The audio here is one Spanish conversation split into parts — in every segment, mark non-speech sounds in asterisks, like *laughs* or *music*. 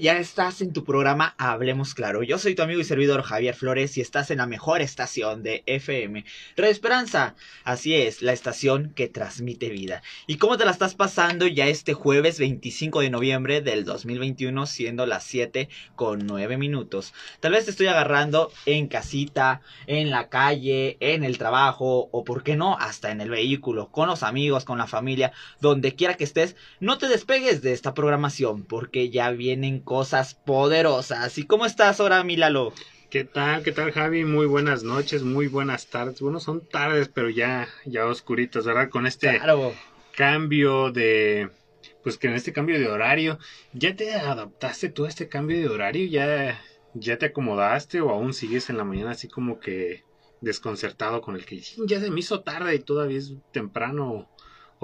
Ya estás en tu programa Hablemos Claro. Yo soy tu amigo y servidor Javier Flores y estás en la mejor estación de FM. Red Esperanza. Así es, la estación que transmite vida. ¿Y cómo te la estás pasando ya este jueves 25 de noviembre del 2021 siendo las 7 con 9 minutos? Tal vez te estoy agarrando en casita, en la calle, en el trabajo o por qué no, hasta en el vehículo, con los amigos, con la familia, donde quiera que estés. No te despegues de esta programación porque ya vienen cosas poderosas. ¿Y cómo estás ahora, Milalo? ¿Qué tal? ¿Qué tal, Javi? Muy buenas noches, muy buenas tardes. Bueno, son tardes, pero ya, ya oscuritos, ¿verdad? Con este cambio de, pues que en este cambio de horario, ¿ya te adaptaste tú a este cambio de horario? ¿Ya, ya te acomodaste o aún sigues en la mañana así como que desconcertado con el que ya se me hizo tarde y todavía es temprano?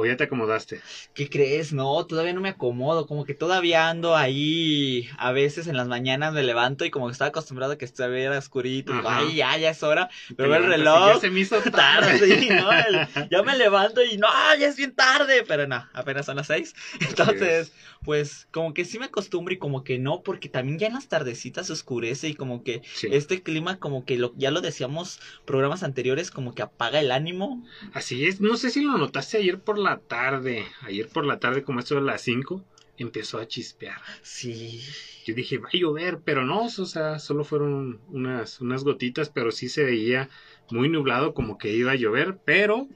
¿O ya te acomodaste? ¿Qué crees? No, todavía no me acomodo. Como que todavía ando ahí. A veces en las mañanas me levanto y como que estaba acostumbrado a que estuviera oscurito. Ay, ya, ya es hora. Pero el reloj. Ya se me hizo *laughs* tarde. ¿no? ya me levanto y no, ya es bien tarde. Pero no, apenas son las seis. Entonces, pues como que sí me acostumbro y como que no, porque también ya en las tardecitas se oscurece y como que este clima, como que lo, ya lo decíamos programas anteriores, como que apaga el ánimo. Así es. No sé si lo notaste ayer por la tarde, ayer por la tarde, como esto de las 5, empezó a chispear. Sí. Yo dije, va a llover, pero no, o sea, solo fueron unas, unas gotitas, pero sí se veía muy nublado, como que iba a llover, pero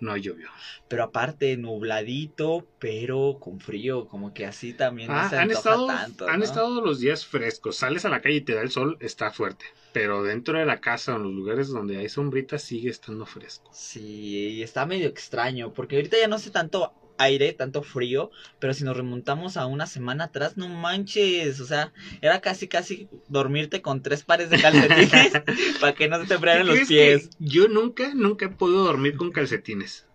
no llovió. Pero aparte, nubladito, pero con frío, como que así también ah, han estado, Han estado los días frescos, sales a la calle y te da el sol, está fuerte. Pero dentro de la casa en los lugares donde hay sombrita sigue estando fresco. Sí, está medio extraño, porque ahorita ya no sé tanto aire, tanto frío, pero si nos remontamos a una semana atrás, no manches, o sea, era casi casi dormirte con tres pares de calcetines *laughs* para que no se te frearen los pies. Yo nunca, nunca he podido dormir con calcetines.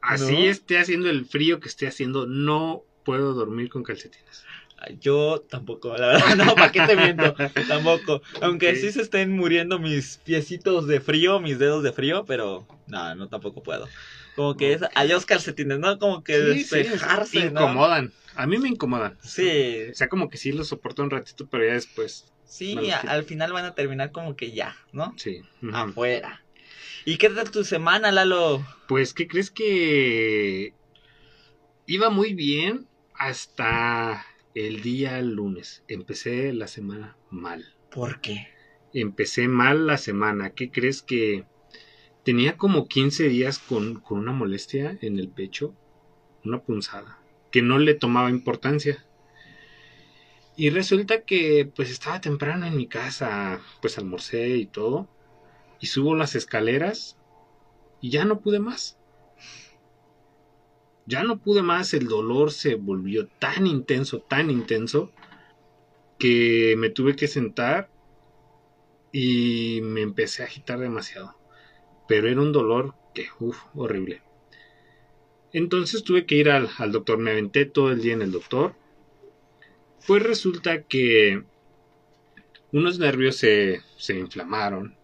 Así esté haciendo el frío que esté haciendo, no puedo dormir con calcetines. Yo tampoco, la verdad, *laughs* no, ¿para qué te miento? tampoco. Aunque sí se estén muriendo mis piecitos de frío, mis dedos de frío, pero no, no tampoco puedo. Como que es adiós calcetines, ¿no? Como que despejarse, Incomodan. A mí me incomodan. Sí. O sea, como que sí los soporto un ratito, pero ya después. Sí, al final van a terminar como que ya, ¿no? Sí. Afuera. ¿Y qué tal tu semana, Lalo? Pues, ¿qué crees que iba muy bien hasta el día lunes. Empecé la semana mal. ¿Por qué? Empecé mal la semana. ¿Qué crees que tenía como 15 días con, una molestia en el pecho, una punzada, que no le tomaba importancia. Y resulta que pues estaba temprano en mi casa, pues almorcé y todo, y subo las escaleras y ya no pude más. Ya no pude más, el dolor se volvió tan intenso, tan intenso, que me tuve que sentar y me empecé a agitar demasiado pero era un dolor que, uff, horrible. Entonces tuve que ir al, doctor, me aventé todo el día en el doctor. Pues resulta que unos nervios se, se inflamaron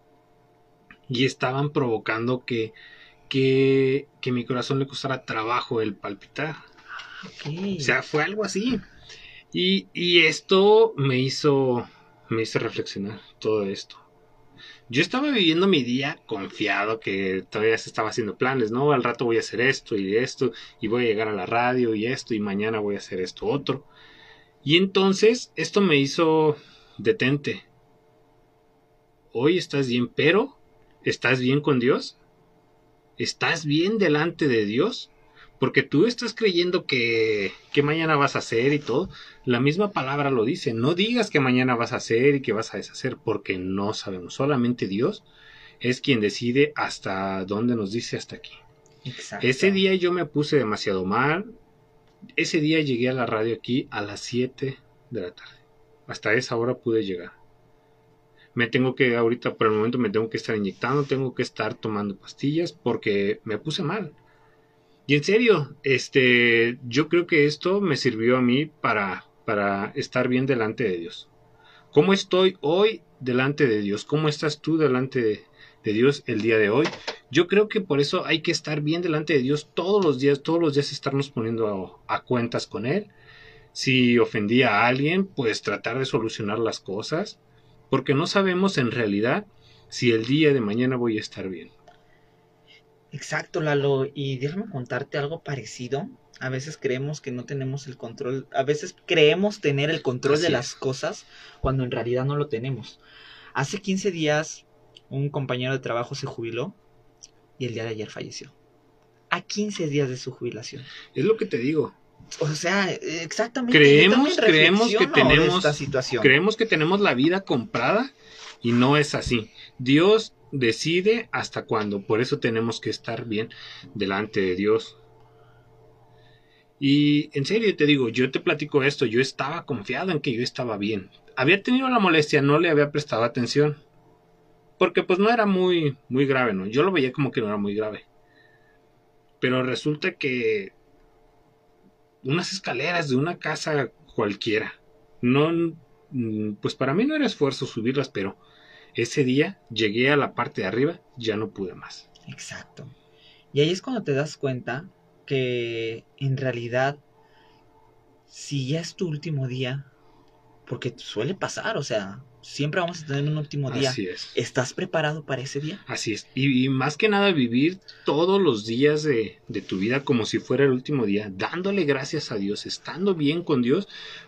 y estaban provocando que, que, que, mi corazón le costara trabajo el palpitar. O sea, fue algo así. Y, y esto me hizo, me hizo reflexionar todo esto. Yo estaba viviendo mi día confiado que todavía se estaba haciendo planes, ¿no? Al rato voy a hacer esto y esto, y voy a llegar a la radio y esto, y mañana voy a hacer esto otro. Y entonces esto me hizo detente. Hoy estás bien, pero ¿estás bien con Dios? ¿Estás bien delante de Dios? Porque tú estás creyendo que, que mañana vas a hacer y todo. La misma palabra lo dice. No digas que mañana vas a hacer y que vas a deshacer, porque no sabemos. Solamente Dios es quien decide hasta dónde nos dice hasta aquí. Ese día yo me puse demasiado mal. Ese día llegué a la radio aquí a las 7 de la tarde. Hasta esa hora pude llegar. Me tengo que, ahorita por el momento me tengo que estar inyectando, tengo que estar tomando pastillas porque me puse mal. Y en serio, este, yo creo que esto me sirvió a mí para, para estar bien delante de Dios. ¿Cómo estoy hoy delante de Dios? ¿Cómo estás tú delante de, Dios el día de hoy? Yo creo que por eso hay que estar bien delante de Dios todos los días, todos los días estarnos poniendo a, cuentas con Él. Si ofendí a alguien, pues tratar de solucionar las cosas, porque no sabemos en realidad si el día de mañana voy a estar bien. Exacto, Lalo. Y déjame contarte algo parecido. A veces creemos que no tenemos el control, a veces creemos tener el control Así de es. las cosas cuando en realidad no lo tenemos. Hace 15 días un compañero de trabajo se jubiló y el día de ayer falleció. A 15 días de su jubilación. Es lo que te digo. O sea, exactamente. Creemos- que tenemos- esta situación. Creemos que tenemos la vida comprada y no es así. Dios decide hasta cuándo. Por eso tenemos que estar bien delante de Dios. Y en serio te digo, yo te platico esto, yo estaba confiado en que yo estaba bien. Había tenido la molestia, no le había prestado atención. Porque pues no era muy muy grave, ¿no? Yo lo veía como que no era muy grave. Pero resulta que unas escaleras de una casa cualquiera. No pues para mí no era esfuerzo subirlas, pero ese día llegué a la parte de arriba, ya no pude más. Exacto. Y ahí es cuando te das cuenta que en realidad, si ya es tu último día, porque suele pasar, o sea, siempre vamos a tener un último día. Así es. ¿Estás preparado para ese día? Así es. Y, y más que nada vivir todos los días de, de tu vida como si fuera el último día, dándole gracias a Dios, estando bien con Dios,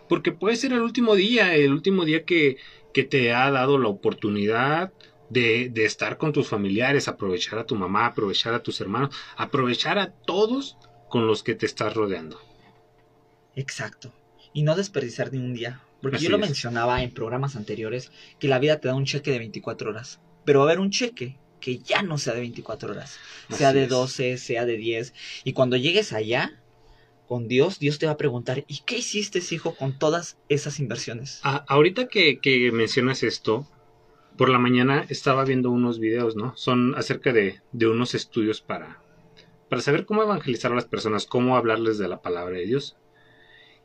porque puede ser el último día, el último día que, que te ha dado la oportunidad de, de estar con tus familiares, aprovechar a tu mamá, aprovechar a tus hermanos, aprovechar a todos con los que te estás rodeando. Exacto. Y no desperdiciar ni un día. Porque Así yo lo es. mencionaba en programas anteriores, que la vida te da un cheque de 24 horas. Pero va a haber un cheque que ya no sea de 24 horas. Sea Así de es. 12, sea de 10. Y cuando llegues allá, con Dios, Dios te va a preguntar, ¿y qué hiciste, hijo, con todas esas inversiones? A- ahorita que, que mencionas esto, por la mañana estaba viendo unos videos, ¿no? Son acerca de, de unos estudios para, para saber cómo evangelizar a las personas, cómo hablarles de la palabra de Dios.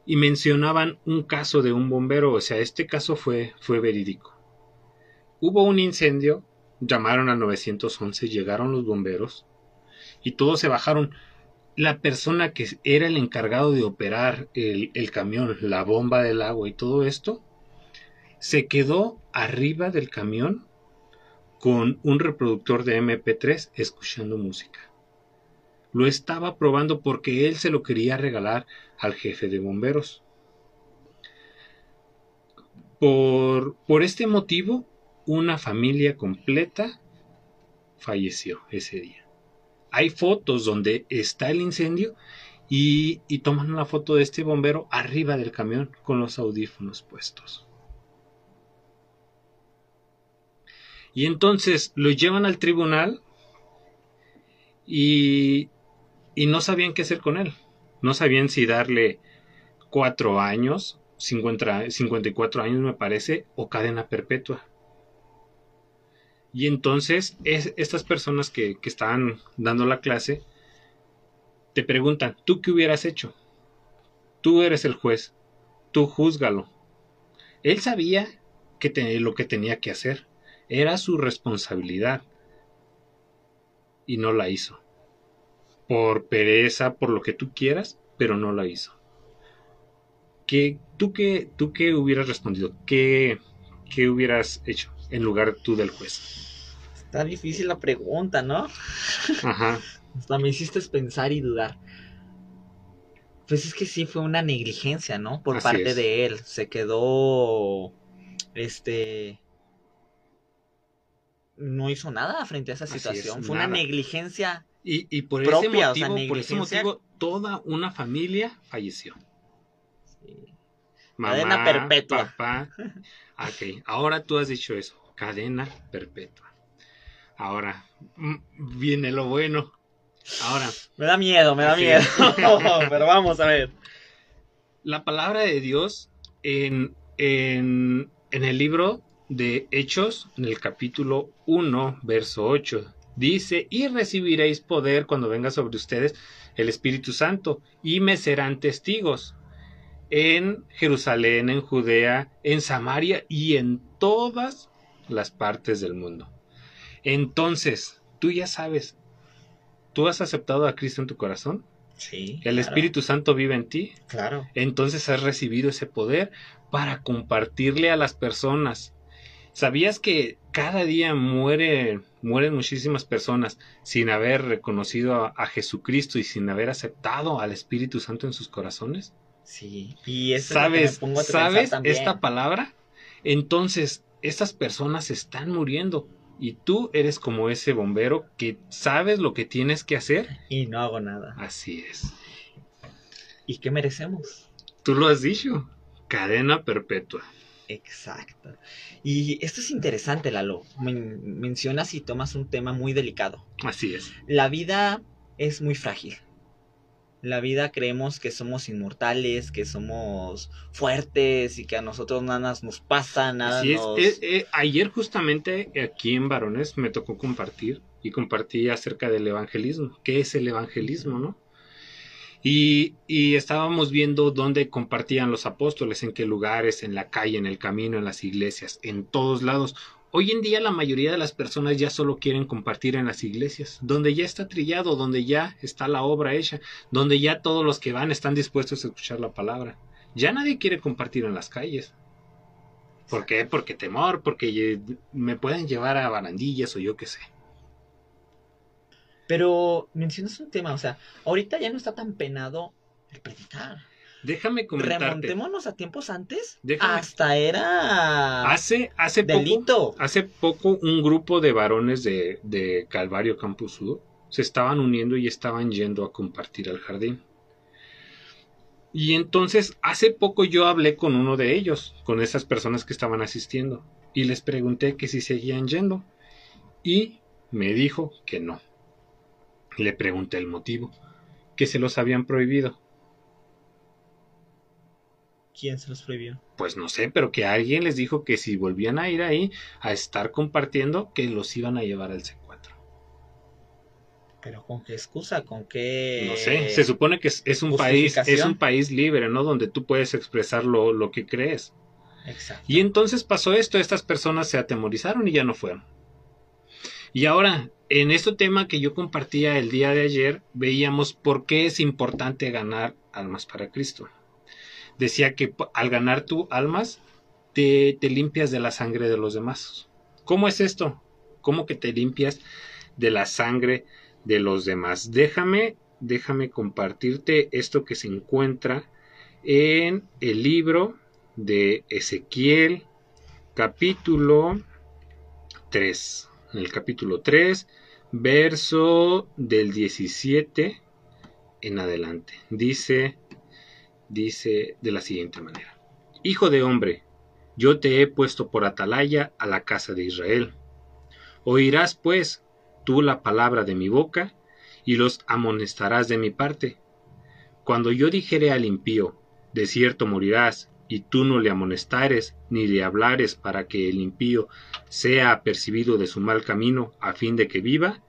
Y mencionaban un caso de un bombero, o sea, este caso fue, fue verídico. Hubo un incendio, llamaron al 911, llegaron los bomberos y todos se bajaron. La persona que era el encargado de operar el, camión, la bomba del agua y todo esto, se quedó arriba del camión con un reproductor de MP3 escuchando música. Lo estaba probando porque él se lo quería regalar al jefe de bomberos. Por, por este motivo, una familia completa falleció ese día. Hay fotos donde está el incendio y, y toman una foto de este bombero arriba del camión con los audífonos puestos. Y entonces lo llevan al tribunal y, y no sabían qué hacer con él. No sabían si darle cuatro años, 50 54 años me parece, o cadena perpetua. Y entonces es, estas personas que, que estaban dando la clase te preguntan, ¿tú qué hubieras hecho? Tú eres el juez, tú júzgalo. Él sabía que lo que tenía que hacer, era su responsabilidad y no la hizo. Por pereza, por lo que tú quieras, pero no la hizo. ¿Qué, tú, qué, ¿Tú qué hubieras respondido? ¿Qué, ¿Qué hubieras hecho en lugar tú del juez? Está difícil la pregunta, ¿no? Ajá. *laughs* Hasta me hiciste pensar y dudar. Pues es que sí fue una negligencia, ¿no? Por Así parte es. de él. Se quedó. Este. No hizo nada frente a esa es, situación. fue una negligencia. Y, y por, Propia, o ese sea, motivo, por ese motivo, toda una familia falleció. Cadena perpetua. Papá. *laughs* Ok, ahora tú has dicho eso. Cadena perpetua. Ahora mm, viene lo bueno. Ahora, Me da miedo, me da Sí. miedo. *laughs* *laughs* Pero vamos a ver. la palabra de Dios en, en, en el libro de Hechos, en el capítulo 1, verso 8, dice, y recibiréis poder cuando venga sobre ustedes el Espíritu Santo, y me serán testigos en Jerusalén, en Judea, en Samaria y en todas las partes del mundo. Entonces, tú ya sabes, ¿tú has aceptado a Cristo en tu corazón? Sí. El claro, Espíritu Santo vive en ti. Claro. Entonces has recibido ese poder para compartirle a las personas. ¿Sabías que cada día mueren, mueren muchísimas personas sin haber reconocido a, a Jesucristo y sin haber aceptado al Espíritu Santo en sus corazones? Sí. Y eso ¿Sabes, ¿sabes esta palabra? Entonces, esas personas están muriendo y tú eres como ese bombero que sabes lo que tienes que hacer. Y no hago nada. Así es. ¿Y qué merecemos? Tú lo has dicho. Cadena perpetua. Exacto. Y esto es interesante, Lalo. Men- mencionas y tomas un tema muy delicado. Así es. La vida es muy frágil. La vida creemos que somos inmortales, que somos fuertes y que a nosotros nada nos pasa, nada Así es. nos... Eh, eh, ayer justamente aquí en Varones me tocó compartir y compartí acerca del evangelismo. ¿Qué es el evangelismo, no? Y, y estábamos viendo dónde compartían los apóstoles, en qué lugares, en la calle, en el camino, en las iglesias, en todos lados. Hoy en día la mayoría de las personas ya solo quieren compartir en las iglesias, donde ya está trillado, donde ya está la obra hecha, donde ya todos los que van están dispuestos a escuchar la palabra. Ya nadie quiere compartir en las calles. ¿Por qué? Porque temor, porque eh, me pueden llevar a barandillas o yo qué sé. Pero mencionas un tema, o sea, ahorita ya no está tan penado el predicar. Déjame comentarte. Remontémonos a tiempos antes. Déjame- Hasta era Hace, hace poco, hace poco un grupo de varones de, de Calvario Campus se estaban uniendo y estaban yendo a compartir al jardín. Y entonces hace poco yo hablé con uno de ellos, con esas personas que estaban asistiendo, y les pregunté que si seguían yendo. Y me dijo que no. Le pregunté el motivo, que se los habían prohibido. ¿Quién se los prohibió? Pues no sé, pero que alguien les dijo que si volvían a ir ahí a estar compartiendo, que los iban a llevar al C4. Pero con qué excusa, con qué... No sé, se supone que es, es un país, es un país libre, ¿no? Donde tú puedes expresar lo, lo que crees. Exacto. Y entonces pasó esto, estas personas se atemorizaron y ya no fueron. Y ahora, en este tema que yo compartía el día de ayer, veíamos por qué es importante ganar almas para Cristo. Decía que al ganar tú almas, te, te limpias de la sangre de los demás. ¿Cómo es esto? ¿Cómo que te limpias de la sangre de los demás? Déjame, déjame compartirte esto que se encuentra en el libro de Ezequiel, capítulo 3. En el capítulo 3, verso del 17 en adelante. Dice, dice de la siguiente manera. Hijo de hombre, yo te he puesto por atalaya a la casa de Israel. Oirás pues tú la palabra de mi boca y los amonestarás de mi parte. Cuando yo dijere al impío, de cierto morirás, y tú no le amonestares ni le hablares para que el impío sea apercibido de su mal camino a fin de que viva,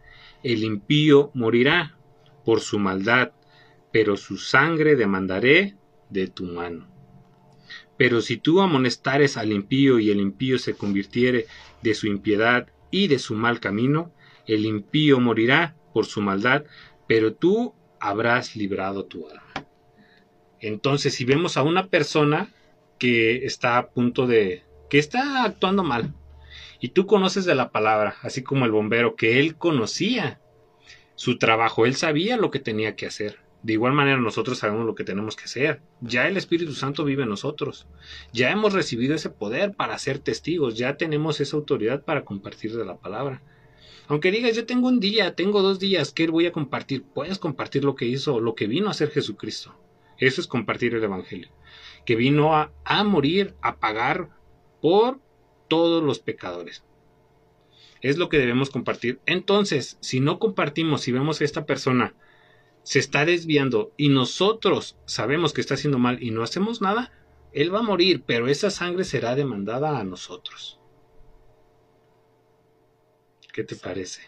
el impío morirá por su maldad, pero su sangre demandaré de tu mano. Pero si tú amonestares al impío y el impío se convirtiere de su impiedad y de su mal camino, el impío morirá por su maldad, pero tú habrás librado tu alma. Entonces, si vemos a una persona que está a punto de, que está actuando mal, y tú conoces de la palabra, así como el bombero, que él conocía su trabajo, él sabía lo que tenía que hacer. De igual manera nosotros sabemos lo que tenemos que hacer. Ya el Espíritu Santo vive en nosotros. Ya hemos recibido ese poder para ser testigos. Ya tenemos esa autoridad para compartir de la palabra. Aunque digas, yo tengo un día, tengo dos días, ¿qué voy a compartir? Puedes compartir lo que hizo, lo que vino a hacer Jesucristo. Eso es compartir el Evangelio. Que vino a, a morir, a pagar por todos los pecadores. Es lo que debemos compartir. Entonces, si no compartimos, si vemos que esta persona se está desviando y nosotros sabemos que está haciendo mal y no hacemos nada, él va a morir, pero esa sangre será demandada a nosotros. ¿Qué te parece?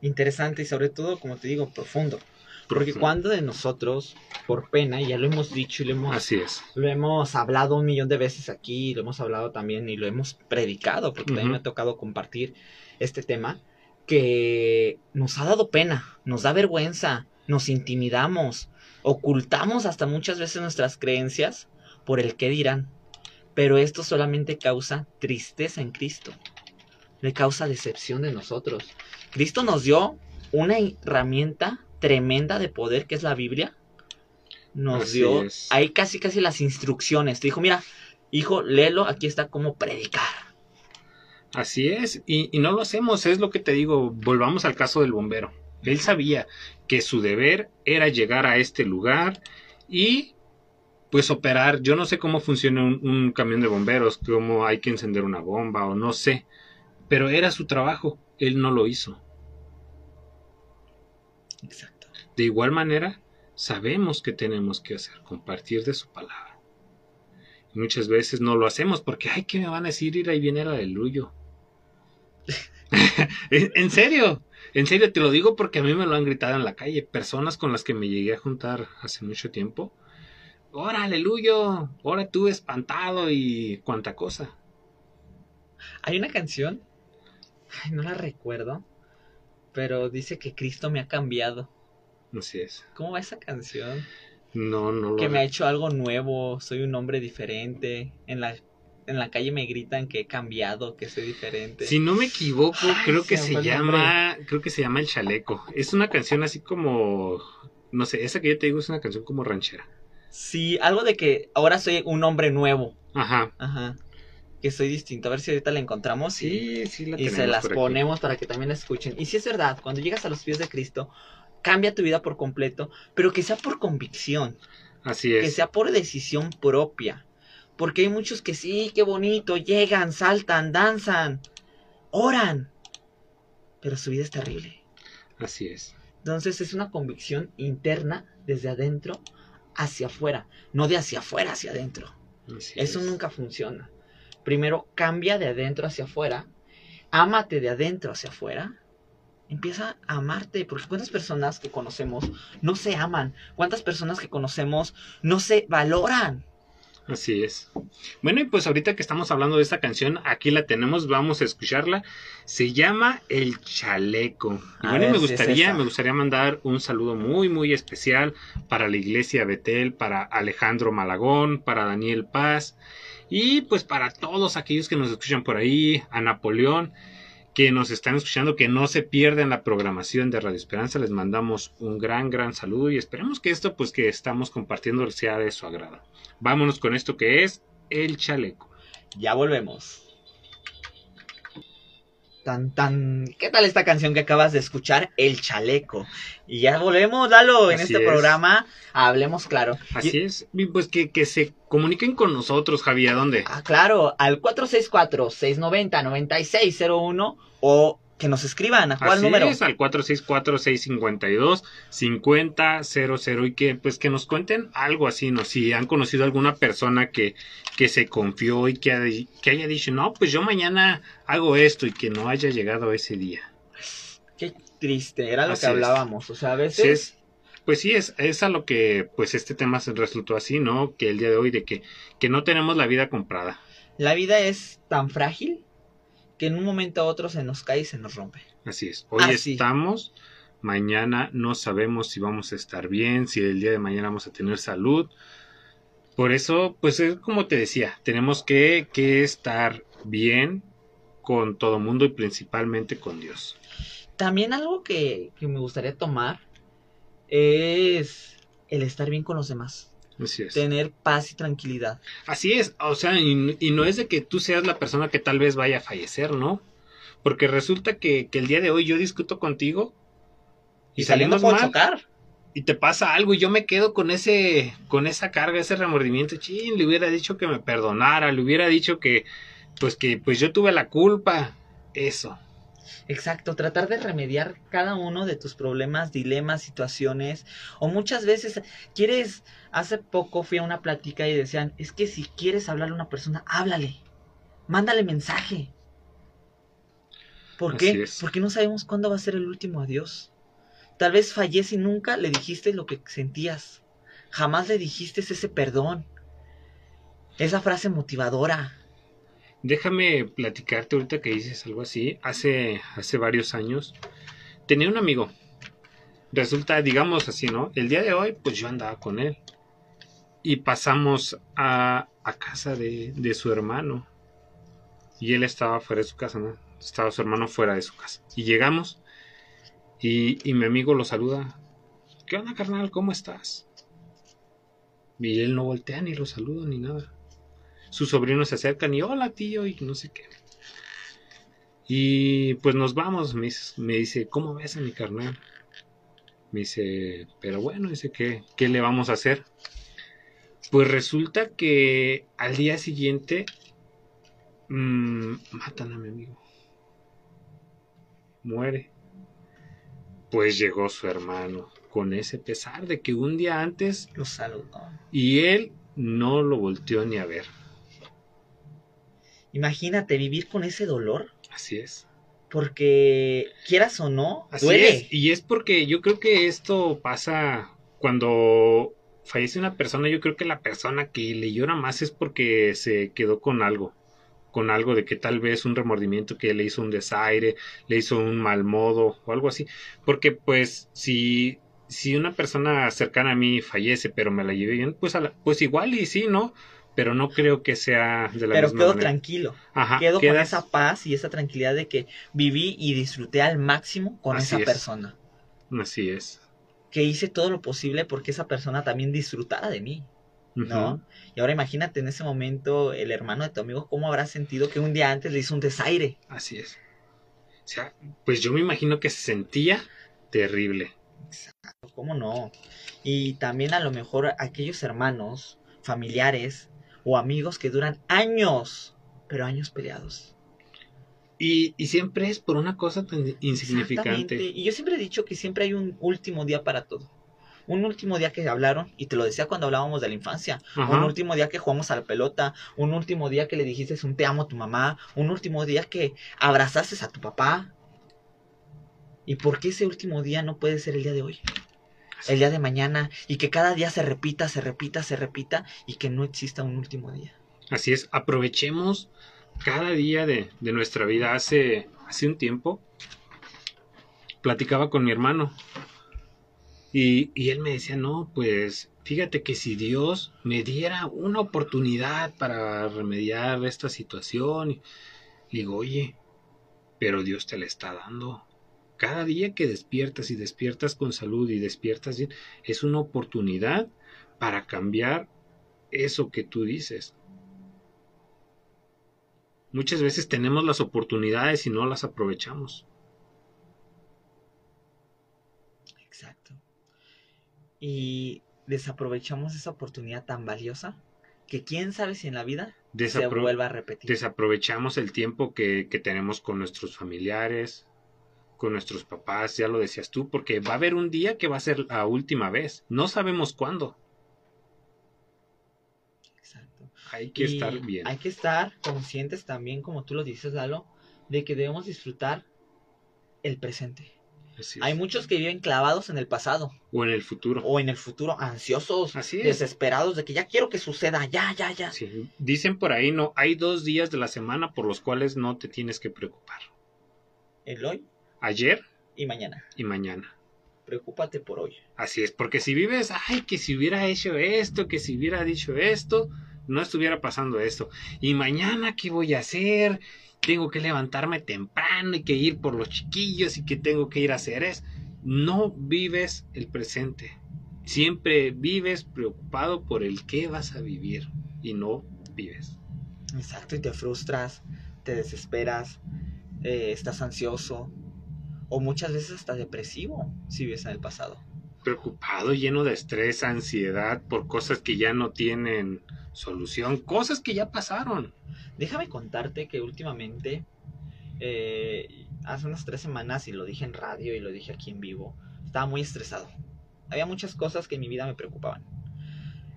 Interesante y sobre todo, como te digo, profundo. Porque cuando de nosotros, por pena, y ya lo hemos dicho y lo hemos, Así es. lo hemos hablado un millón de veces aquí, lo hemos hablado también y lo hemos predicado, porque también me ha tocado compartir este tema, que nos ha dado pena, nos da vergüenza nos intimidamos, ocultamos hasta muchas veces nuestras creencias por el que dirán. Pero esto solamente causa tristeza en Cristo. Le causa decepción de nosotros. Cristo nos dio una herramienta tremenda de poder que es la Biblia. Nos Así dio es. ahí casi casi las instrucciones. Te dijo, mira, hijo, léelo, aquí está cómo predicar. Así es, y, y no lo hacemos, es lo que te digo, volvamos al caso del bombero. Él sabía que su deber era llegar a este lugar y pues operar, yo no sé cómo funciona un, un camión de bomberos, cómo hay que encender una bomba o no sé, pero era su trabajo, él no lo hizo. Exacto. De igual manera, sabemos que tenemos que hacer, compartir de su palabra. Y muchas veces no lo hacemos porque, ay, ¿qué me van a decir? Ir ahí viene el aleluyo. *laughs* en serio, en serio te lo digo porque a mí me lo han gritado en la calle. Personas con las que me llegué a juntar hace mucho tiempo. Ahora, aleluyo, ahora tú espantado y cuánta cosa. Hay una canción, ay, no la recuerdo, pero dice que Cristo me ha cambiado. Así es. ¿Cómo va esa canción? No, no lo Que me ha hecho algo nuevo, soy un hombre diferente. En la, en la calle me gritan que he cambiado, que soy diferente. Si no me equivoco, Ay, creo que se llama, creo que se llama El Chaleco. Es una canción así como, no sé, esa que yo te digo es una canción como ranchera. Sí, algo de que ahora soy un hombre nuevo. Ajá. Ajá. Que soy distinto. A ver si ahorita la encontramos y, Sí, sí la y se las por aquí. ponemos para que también la escuchen. Y si es verdad, cuando llegas a los pies de Cristo, cambia tu vida por completo, pero que sea por convicción. Así que es. sea por decisión propia. Porque hay muchos que sí, qué bonito, llegan, saltan, danzan, oran. Pero su vida es terrible. Así es. Entonces es una convicción interna desde adentro hacia afuera, no de hacia afuera hacia adentro. Así Eso es. nunca funciona. Primero cambia de adentro hacia afuera, ámate de adentro hacia afuera. Empieza a amarte, porque cuántas personas que conocemos no se aman, cuántas personas que conocemos no se valoran. Así es. Bueno, y pues ahorita que estamos hablando de esta canción, aquí la tenemos, vamos a escucharla. Se llama El Chaleco. Y bueno, ver me es gustaría, me gustaría mandar un saludo muy, muy especial para la iglesia Betel, para Alejandro Malagón, para Daniel Paz y pues para todos aquellos que nos escuchan por ahí, a Napoleón, que nos están escuchando, que no se pierden la programación de Radio Esperanza. Les mandamos un gran, gran saludo y esperemos que esto, pues que estamos compartiendo, sea de su agrado. Vámonos con esto que es El Chaleco. Ya volvemos. Tan tan. ¿Qué tal esta canción que acabas de escuchar? El chaleco. Y ya volvemos, Lalo, en Así este es. programa. Hablemos claro. Así Y- es. Pues que, que se comuniquen con nosotros, Javi, ¿a dónde? Ah, claro, al 464-690-9601 o que nos escriban. ¿A cuál Así número? es, al 464-652-5000 y que pues que nos cuenten algo así, ¿no? Si han conocido alguna persona que, que se confió y que, ha que haya dicho, no, pues yo mañana hago esto y que no haya llegado ese día. Qué triste, era lo Así que es. hablábamos. O sea, a veces. es, pues sí, es, es a lo que pues este tema se resultó así, ¿no? Que el día de hoy de que, que no tenemos la vida comprada. La vida es tan frágil que en un momento a otro se nos cae y se nos rompe. Así es. Hoy Así. estamos, mañana no sabemos si vamos a estar bien, si el día de mañana vamos a tener salud. Por eso, pues es como te decía, tenemos que, que estar bien con todo mundo y principalmente con Dios. También algo que, que me gustaría tomar es el estar bien con los demás. Así es. Tener paz y tranquilidad. Así es, o sea, y, y no es de que tú seas la persona que tal vez vaya a fallecer, ¿no? Porque resulta que, que el día de hoy yo discuto contigo y, salimos mal. chocar. y te pasa algo y yo me quedo con ese con esa carga, ese remordimiento, chin, le hubiera dicho que me perdonara, le hubiera dicho que pues que pues yo tuve la culpa, eso. Exacto, tratar de remediar cada uno de tus problemas, dilemas, situaciones. O muchas veces quieres, hace poco fui a una plática y decían, es que si quieres hablarle a una persona, háblale, mándale mensaje. ¿Por Así qué? es. Porque no sabemos cuándo va a ser el último adiós. Tal vez fallece y nunca le dijiste lo que sentías. Jamás le dijiste ese perdón. Esa frase motivadora. Déjame platicarte ahorita que dices algo así. Hace hace varios años tenía un amigo. resulta, digamos así, ¿no? El día de hoy, pues yo andaba con él. Y pasamos a, casa de, de su hermano. Y él estaba fuera de su casa, ¿no? Estaba su hermano fuera de su casa. Y llegamos. Y, y mi amigo lo saluda. ¿Qué onda, carnal? ¿Cómo estás? Y él no voltea ni lo saluda ni nada. Sus sobrinos se acercan y hola tío y no sé qué. Y pues nos vamos, me, dice- me dice, ¿cómo ves a mi carnal? Me dice, pero bueno, dice, ¿qué, ¿qué le vamos a hacer? Pues resulta que al día siguiente mm, matan a mi amigo. Muere. Pues llegó su hermano con ese pesar de que un día antes Los saludó. y él no lo volteó ni a ver. Imagínate vivir con ese dolor, Así es. porque quieras o no, Así duele. es. Y es porque yo creo que esto pasa cuando fallece una persona. Yo creo que la persona que le llora más es porque se quedó con algo. Con algo de que tal vez un remordimiento que le hizo un desaire, le hizo un mal modo o algo así. Porque pues si, si una persona cercana a mí fallece pero me la llevé bien, pues, a la- pues igual y sí, ¿no? Pero no creo que sea de la Pero misma quedo manera. tranquilo. Ajá, quedo con esa paz y esa tranquilidad de que viví y disfruté al máximo con Así esa es. persona. Así es. Que hice todo lo posible porque esa persona también disfrutara de mí, ¿no? Y ahora imagínate en ese momento el hermano de tu amigo cómo habrá sentido que un día antes le hizo un desaire. Así es. O sea, pues yo me imagino que se sentía terrible. ¿Cómo no? Y también a lo mejor aquellos hermanos, familiares o amigos que duran años, pero años peleados. Y, y siempre es por una cosa tan insignificante. Y yo siempre he dicho que siempre hay un último día para todo. Un último día que hablaron, y te lo decía cuando hablábamos de la infancia. Ajá. Un último día que jugamos a la pelota. Un último día que le dijiste un te amo a tu mamá. Un último día que abrazaste a tu papá. ¿Y por qué ese último día no puede ser el día de hoy? El día de mañana. Y que cada día se repita, se repita, se repita. Y que no exista un último día. Así es, aprovechemos cada día de, de nuestra vida. Hace, hace un tiempo platicaba con mi hermano y, y él me decía, no, pues fíjate que si Dios me diera una oportunidad para remediar esta situación, digo, oye, pero Dios te la está dando. Cada día que despiertas y despiertas con salud y despiertas bien, es una oportunidad para cambiar eso que tú dices. Muchas veces tenemos las oportunidades y no las aprovechamos. Exacto. Y desaprovechamos esa oportunidad tan valiosa que quién sabe si en la vida se Desapro- vuelva a repetir. desaprovechamos el tiempo que, que tenemos con nuestros familiares, con nuestros papás, ya lo decías tú, porque va a haber un día que va a ser la última vez. No sabemos cuándo. Exacto. Hay que Y estar bien. Hay que estar conscientes también, como tú lo dices, Lalo, de que debemos disfrutar el presente. Hay muchos que viven clavados en el pasado O en el futuro. o en el futuro, ansiosos, Así es. desesperados de que ya quiero que suceda, ya, ya, ya. Sí. Dicen por ahí, no, hay dos días de la semana por los cuales no te tienes que preocupar. El hoy Ayer y mañana. y mañana. Preocúpate por hoy. Así es, porque si vives, ay, que si hubiera hecho esto, que si hubiera dicho esto, no estuviera pasando esto. Y mañana, ¿qué voy a hacer? Tengo que levantarme temprano y que ir por los chiquillos y que tengo que ir a hacer eso. No vives el presente. Siempre vives preocupado por el qué vas a vivir y no vives. Exacto, y te frustras, te desesperas, eh, estás ansioso o muchas veces hasta depresivo si vives en el pasado. Preocupado, lleno de estrés, ansiedad por cosas que ya no tienen solución, cosas que ya pasaron. Déjame contarte que últimamente, eh, hace unas tres semanas, y lo dije en radio y lo dije aquí en vivo, estaba muy estresado. Había muchas cosas que en mi vida me preocupaban.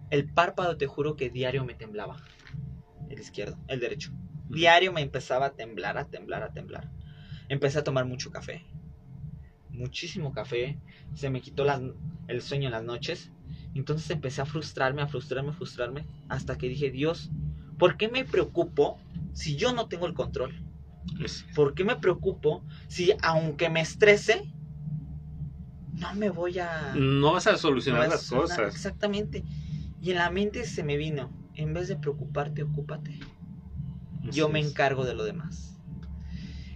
El párpado, te juro que diario me temblaba. El izquierdo, el derecho. Diario me empezaba a temblar, a temblar, a temblar. Empecé a tomar mucho café. Muchísimo café. Se me quitó las- el sueño en las noches. Entonces empecé a frustrarme, a frustrarme, a frustrarme. Hasta que dije, Dios, ¿por qué me preocupo si yo no tengo el control? Es- ¿Por qué me preocupo si aunque me estrese, no me voy a... No vas a solucionar no vas a las solucionar". cosas. Exactamente. Y en la mente se me vino, en vez de preocuparte, ocúpate. Yo me encargo de lo demás.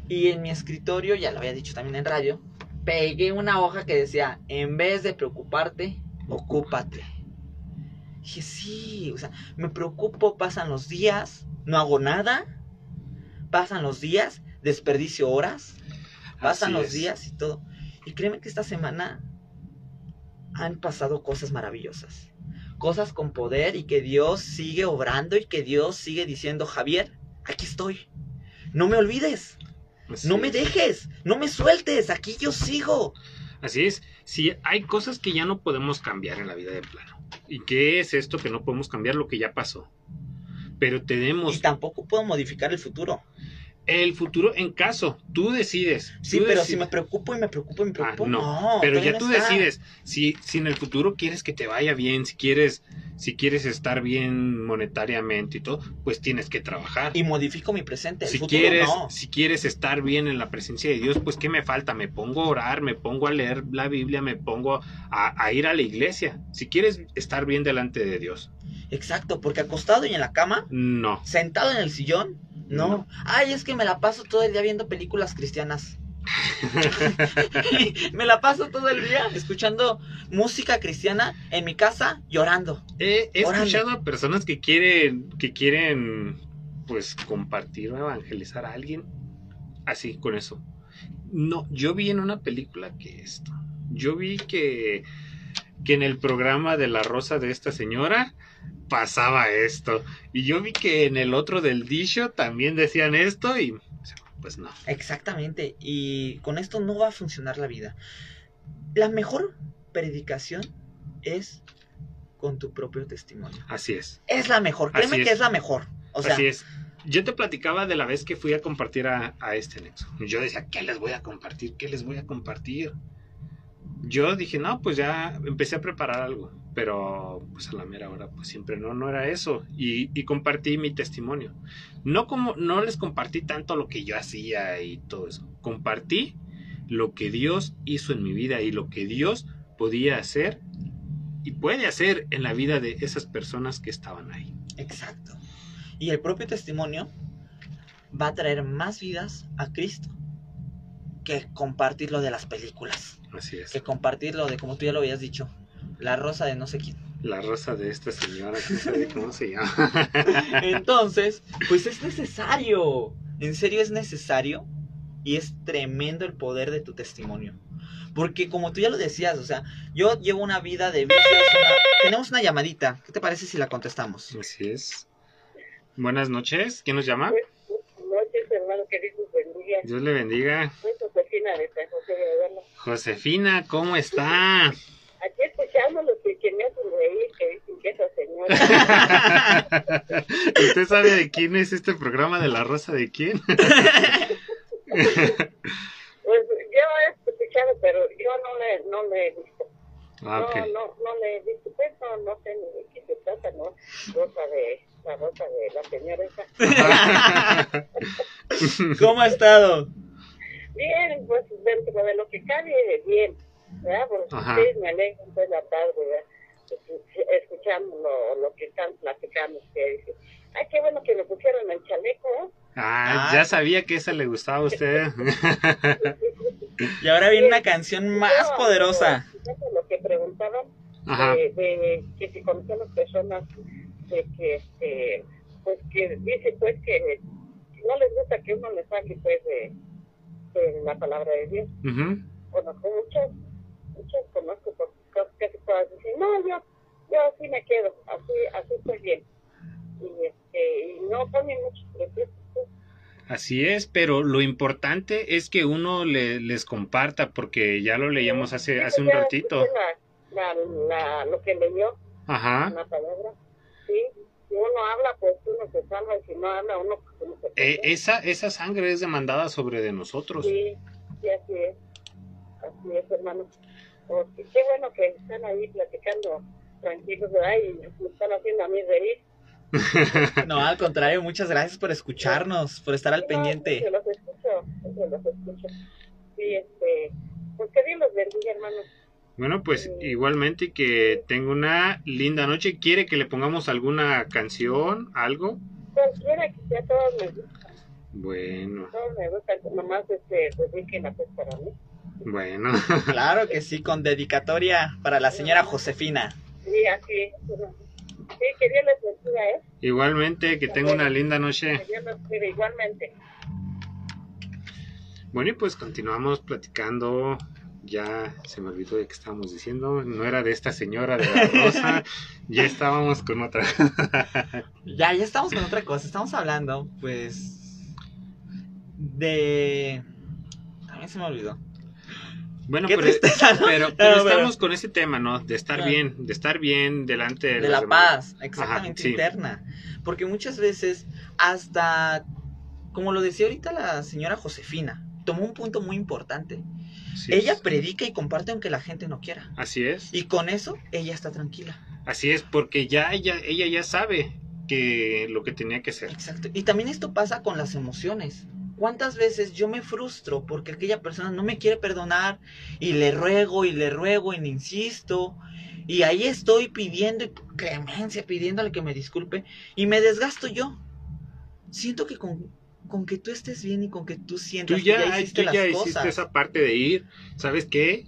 Y en mi escritorio, ya lo había dicho también en radio, pegué una hoja que decía, en vez de preocuparte, ocúpate. Dije, sí, o sea, me preocupo, pasan los días, no hago nada, pasan los días, desperdicio horas, pasan Así los es. días y todo. Y créeme que esta semana han pasado cosas maravillosas. Cosas con poder y que Dios sigue obrando y que Dios sigue diciendo, Javier, aquí estoy. No me olvides, Así no me es. dejes, no me sueltes, aquí yo sigo. Así es. Sí, hay cosas que ya no podemos cambiar en la vida de plano. ¿Y qué es esto que no podemos cambiar? Lo que ya pasó. Pero tenemos Y tampoco puedo modificar el futuro. El futuro en caso. Tú decides. Sí, tú pero si me preocupo y me preocupo y me preocupo, Ah, no, no. Pero ya tú está. decides si, si en el futuro quieres que te vaya bien, si quieres, si quieres estar bien monetariamente y todo, pues tienes que trabajar. Y modifico mi presente. El si futuro quieres, no. si quieres estar bien en la presencia de Dios, pues ¿qué me falta? Me pongo a orar, me pongo a leer la Biblia, me pongo a, a ir a la iglesia. Si quieres estar bien delante de Dios. Exacto, porque acostado y en la cama, No. sentado en el sillón, no. Ay, es que me la paso todo el día viendo películas cristianas. *laughs* *laughs* me la paso todo el día escuchando música cristiana en mi casa llorando. He, escuchado a personas que quieren, que quieren, pues, compartir o evangelizar a alguien así, con eso. No, yo vi en una película que esto. Yo vi que, que en el programa de La Rosa de esta señora pasaba esto. Y yo vi que en el otro del Disho también decían esto y pues no. Exactamente. Y con esto no va a funcionar la vida. La mejor predicación es con tu propio testimonio. Así es. Es la mejor. Créeme Así que es. es la mejor. O sea, Así es. Yo te platicaba de la vez que fui a compartir a, a este nexo. Yo decía, ¿qué les voy a compartir? ¿Qué les voy a compartir? Yo dije, no, pues ya empecé a preparar algo. Pero pues a la mera hora, pues siempre no, no era eso. Y, compartí mi testimonio. No como, no les compartí tanto lo que yo hacía y todo eso. Compartí lo que Dios hizo en mi vida y lo que Dios podía hacer y puede hacer en la vida de esas personas que estaban ahí. Exacto. Y el propio testimonio va a traer más vidas a Cristo que compartir lo de las películas. Así es. Que compartir lo de, como tú ya lo habías dicho, la rosa de no sé quién. La rosa de esta señora, que no sabe *laughs* cómo se llama. Entonces, pues es necesario. En serio es necesario. Y es tremendo el poder de tu testimonio. Porque como tú ya lo decías, o sea, yo llevo una vida de vicios. una- Tenemos una llamadita. ¿Qué te parece si la contestamos? Así es. Buenas noches. ¿Quién nos llama? noches, hermano, que Dios los bendiga. Dios le bendiga. Soy Josefina de San José de Verano. Josefina, ¿cómo está? Aquí escuchándolos y que me hacen reír, que dicen que esa señora. *laughs* ¿Usted sabe de quién es este programa de la rosa de quién? *laughs* Pues yo he escuchado, pero yo no le, no le he visto. Ah, No, no, no le he visto. Pues no, no sé ni de qué se trata, ¿no? Rosa de, la rosa de la señora esa. *laughs* ¿Cómo ha estado? Bien, pues dentro de lo que cabe, bien. ¿Verdad? Porque Ajá. ustedes me alegran toda la tarde, ¿verdad? Escuch- Escuchando lo, lo que están platicando ustedes. Ay, qué bueno que me pusieron el chaleco, ¿eh? Ah, Ah. ya sabía que esa le gustaba a usted. *laughs* Y ahora viene una canción más No, poderosa. fíjate Lo que preguntaban Ajá. de, de que si conocían las personas de que, este, pues que dice pues que no les gusta que uno les hable pues de, de la palabra de Dios. Ujú. Conozco muchas, muchas conozco por cosas que se puedan decir, no, yo, yo así me quedo, así, así estoy bien. Y, este, y no ponen muchos pretextos. Así es, pero lo importante es que uno le- les comparta, porque ya lo leíamos hace, Sí, hace un ratito. La, la, la, lo que leyó, Ajá. la palabra. Sí, si uno habla, pues uno se salva, y si no habla, uno, Eh, esa, esa sangre es demandada sobre de nosotros. Sí, sí, así es. Así es, hermano. Pues, qué bueno que están ahí platicando tranquilos, ¿verdad? Y me están haciendo a mí reír. *laughs* No, al contrario, muchas gracias por escucharnos, por estar al No, pendiente. siempre los escucho, siempre los escucho. Sí, este, pues que Dios los bendiga, hermano. Bueno, pues igualmente que tenga una linda noche. ¿Quiere que le pongamos alguna canción, algo? Cualquiera que sea, todos me gustan. Bueno, Todos me gustan. Nomás este, dediquen a pues para mí. bueno. *laughs* Claro que sí, con dedicatoria para la señora Josefina. Sí, así. Sí, que Dios les bendiga, ¿eh? igualmente que tenga una linda noche. Que Dios los cuide igualmente. Bueno, y pues continuamos platicando. Ya se me olvidó de qué estábamos diciendo. No era de esta señora de la rosa. *laughs* ya estábamos con otra. Ya, ya estamos con otra cosa. Estamos hablando, pues, de... También se me olvidó. Bueno, pero, tristeza, ¿no? pero, No, pero pero- estamos con ese tema, ¿no? De estar bien, de estar bien delante de, de la demás. paz, exactamente sí. interna. Porque muchas veces, hasta, como lo decía ahorita la señora Josefina, tomó un punto muy importante. Así ella es. predica y comparte aunque la gente no quiera. Así es. Y con eso, ella está tranquila. Así es, porque ya ella, ella ya sabe que lo que tenía que hacer. Exacto. Y también esto pasa con las emociones. ¿Cuántas veces yo me frustro porque aquella persona no me quiere perdonar y le ruego y le ruego y le insisto? Y ahí estoy pidiendo clemencia, pidiéndole que me disculpe y me desgasto yo. Siento que con, con que tú estés bien y con que tú Tú sientas que ya, ya hiciste tú las ya cosas. hiciste esa parte de ir. ¿Sabes qué?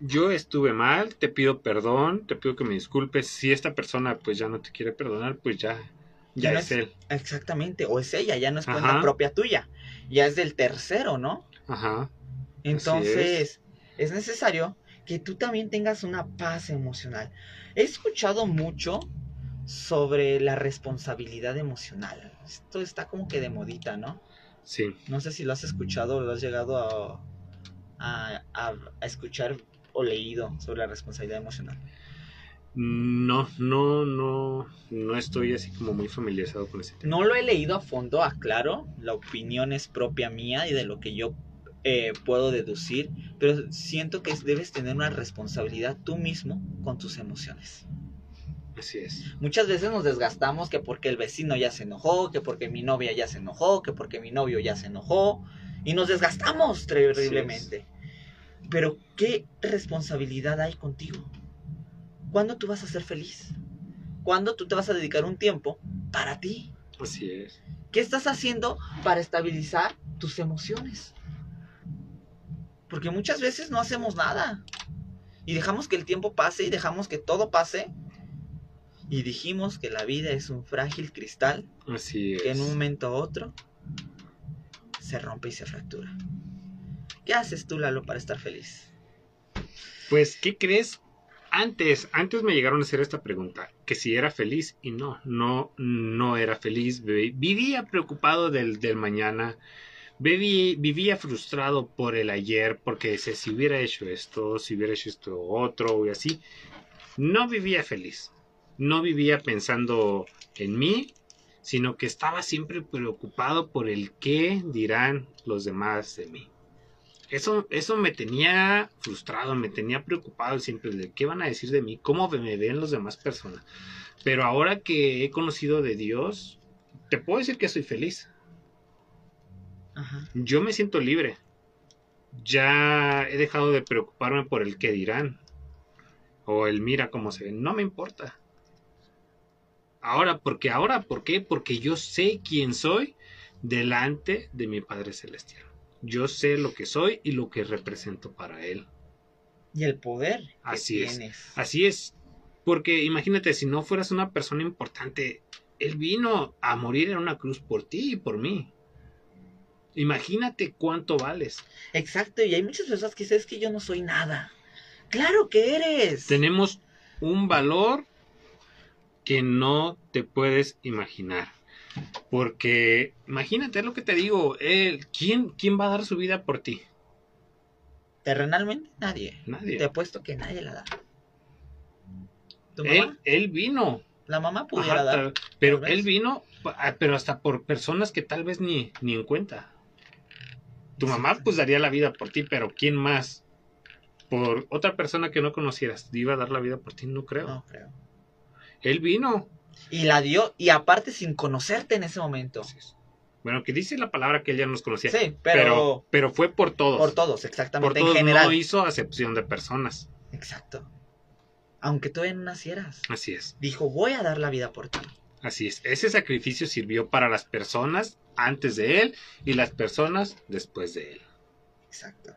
Yo estuve mal, te pido perdón, te pido que me disculpes. Si esta persona pues ya no te quiere perdonar, pues ya, ya, Ya no es es- él. Exactamente, o es ella, ya no es cuenta propia tuya, ya es del tercero, ¿no? Ajá. Entonces, es. necesario que tú también tengas una paz emocional. He escuchado mucho sobre la responsabilidad emocional. Esto está como que de modita, ¿no? Sí. No sé si lo has escuchado o lo has llegado a, a, a- a escuchar o leído sobre la responsabilidad emocional. No, no, no, no estoy así como muy familiarizado con ese tema. No lo he leído a fondo, aclaro. La opinión es propia mía y de lo que yo eh, puedo deducir. Pero siento que debes tener una responsabilidad tú mismo con tus emociones. Así es. Muchas veces nos desgastamos que porque el vecino ya se enojó, que porque mi novia ya se enojó, que porque mi novio ya se enojó. Y nos desgastamos terriblemente. Pero ¿qué responsabilidad hay contigo? ¿Cuándo tú vas a ser feliz? ¿Cuándo tú te vas a dedicar un tiempo para ti? Así es. ¿Qué estás haciendo para estabilizar tus emociones? Porque muchas veces no hacemos nada. Y dejamos que el tiempo pase y dejamos que todo pase. Y dijimos que la vida es un frágil cristal Así es. que en un momento a otro se rompe y se fractura. ¿Qué haces tú, Lalo, para estar feliz? Pues, ¿qué crees? Antes, antes me llegaron a hacer esta pregunta, que si era feliz y no, no, no era feliz. Vi- Vivía preocupado del, del mañana, viví- vivía frustrado por el ayer, porque decía, si hubiera hecho esto, si hubiera hecho esto otro y así. No vivía feliz, no vivía pensando en mí, sino que estaba siempre preocupado por el qué dirán los demás de mí. Eso, eso me tenía frustrado, me tenía preocupado siempre de qué van a decir de mí, cómo me ven las demás personas. Pero ahora que he conocido de Dios, te puedo decir que soy feliz. Ajá. Yo me siento libre. Ya he dejado de preocuparme por el qué dirán. O el mira cómo se ven. No me importa. Ahora, porque ahora, ¿por qué? Porque yo sé quién soy delante de mi Padre Celestial. Yo sé lo que soy y lo que represento para Él. Y el poder que Así es. tienes. Así es. Porque imagínate, si no fueras una persona importante, Él vino a morir en una cruz por ti y por mí. Imagínate cuánto vales. Exacto, y hay muchas personas que dicen, es que yo no soy nada. Claro que eres. Tenemos un valor que no te puedes imaginar. Porque imagínate lo que te digo, él, ¿quién, ¿quién va a dar su vida por ti? Terrenalmente, nadie. Nadie. Te apuesto que nadie la da. ¿Tu Él, mamá? él vino, La mamá pudiera Ajá, dar. pero él vino, ah, pero hasta por personas que tal vez ni, ni en cuenta. Tu mamá pues daría la vida por ti, pero ¿quién más? Por otra persona que no conocieras, ¿iba a dar la vida por ti? No creo. No creo. Él vino. Y la dio, y aparte sin conocerte en ese momento. Bueno, que dice la palabra que él ya nos conocía. Sí, pero, pero, pero fue por todos. por todos, Por exactamente, todos en general. no hizo acepción de personas. Exacto. Aunque todavía no nacieras. Así es. Dijo, voy a dar la vida por ti. Así es. Ese sacrificio sirvió para las personas antes de él y las personas después de él. Exacto.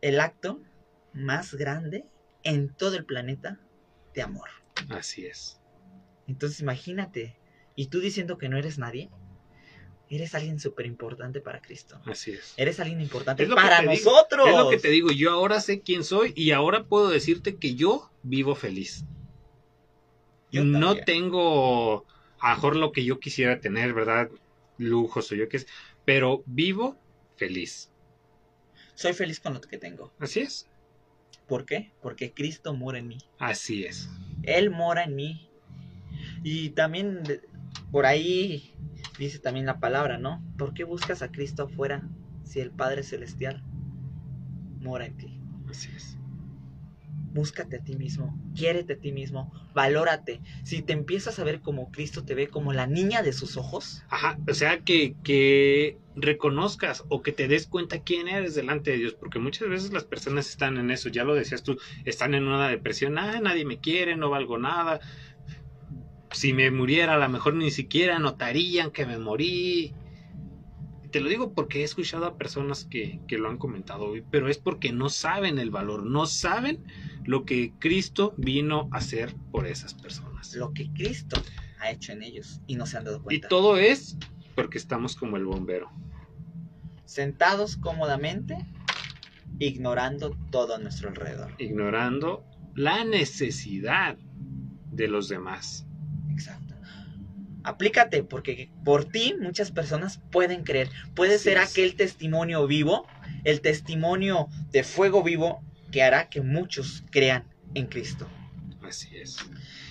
El acto más grande en todo el planeta de amor. Así es. Entonces imagínate, y tú diciendo que no eres nadie, eres alguien súper importante para Cristo. Así es. Eres alguien importante para digo, nosotros. Es lo que te digo, yo ahora sé quién soy y ahora puedo decirte que yo vivo feliz. Yo no también. tengo a lo mejor lo que yo quisiera tener, ¿verdad? Lujos o yo qué sé, pero vivo feliz. Soy feliz con lo que tengo. Así es. ¿Por qué? Porque Cristo mora en mí. Así es. Él mora en mí. Y también por ahí dice también la palabra, ¿no? ¿Por qué buscas a Cristo afuera si el Padre Celestial mora en ti? Así es. Búscate a ti mismo, quiérete a ti mismo, valórate. Si te empiezas a ver como Cristo te ve, como la niña de sus ojos, Ajá, o sea, que, que reconozcas o que te des cuenta quién eres delante de Dios, porque muchas veces las personas están en eso, ya lo decías tú, están en una depresión, ah, nadie me quiere, no valgo nada, si me muriera a lo mejor ni siquiera notarían que me morí. Te lo digo porque he escuchado a personas que, que lo han comentado hoy, pero es porque no saben el valor, no saben lo que Cristo vino a hacer por esas personas. lo que Cristo ha hecho en ellos y no se han dado Y cuenta. todo es porque estamos como el bombero. Sentados cómodamente, ignorando todo a nuestro alrededor. ignorando la necesidad de los demás. Exacto. Aplícate, porque por ti muchas personas pueden creer. Puede ser es. aquel testimonio vivo, el testimonio de fuego vivo que hará que muchos crean en Cristo. Así es.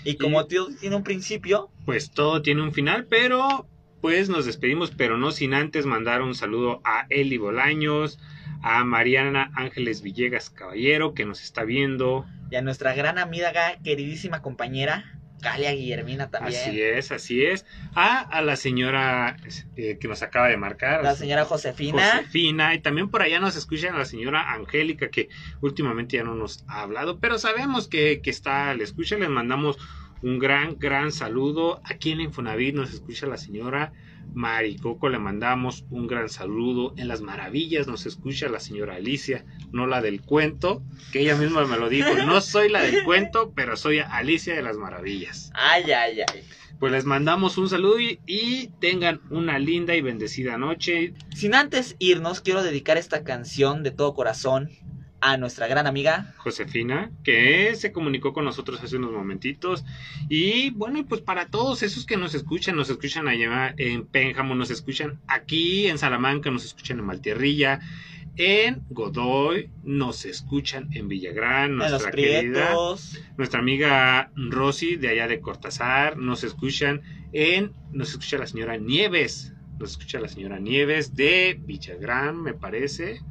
Y como Y- Dios tiene un principio, Pues todo tiene un final, pero pues nos despedimos, pero no sin antes mandar un saludo a Eli Bolaños, a Mariana Ángeles Villegas Caballero, que nos está viendo. y a nuestra gran amiga, queridísima compañera, Galia Guillermina también. Así es, así es. A, a la señora eh, que nos acaba de marcar. La señora Josefina. Josefina, y también por allá nos escuchan la señora Angélica, que últimamente ya no nos ha hablado, pero sabemos que, que está, le escucha, le mandamos un gran, gran saludo. Aquí en Infonavit nos escucha la señora Maricoco, le mandamos un gran saludo. En las maravillas nos escucha la señora Alicia, no la del cuento, que ella misma me lo dijo, no soy la del cuento, pero soy Alicia de las maravillas. Ay, ay, ay. Pues les mandamos un saludo y, y tengan una linda y bendecida noche. Sin antes irnos, quiero dedicar esta canción de todo corazón a nuestra gran amiga. Josefina, que se comunicó con nosotros hace unos momentitos. Y bueno, pues para todos esos que nos escuchan, nos escuchan allá en Pénjamo, nos escuchan aquí en Salamanca, nos escuchan en Maltierrilla, en Godoy, nos escuchan en Villagrán, En nuestra querida, prietos. nuestra amiga Rosy de allá de Cortázar, nos escuchan en, nos escucha la señora Nieves, nos escucha la señora Nieves de Villagrán, me parece.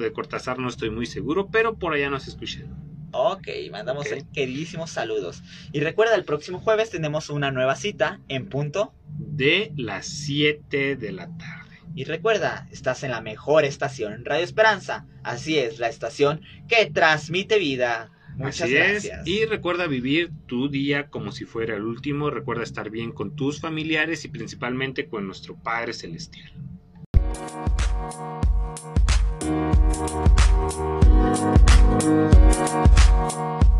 De Cortázar no estoy muy seguro, pero por allá nos escuchan. Ok, mandamos Ok. el queridísimos saludos. Y recuerda, el próximo jueves tenemos una nueva cita en punto. De las 7 de la tarde. Y recuerda, estás en la mejor estación, Radio Esperanza. Así es, la estación que transmite vida. Muchas Así gracias. es. Y recuerda vivir tu día como si fuera el último. Recuerda estar bien con tus familiares y principalmente con nuestro Padre Celestial. Thank you.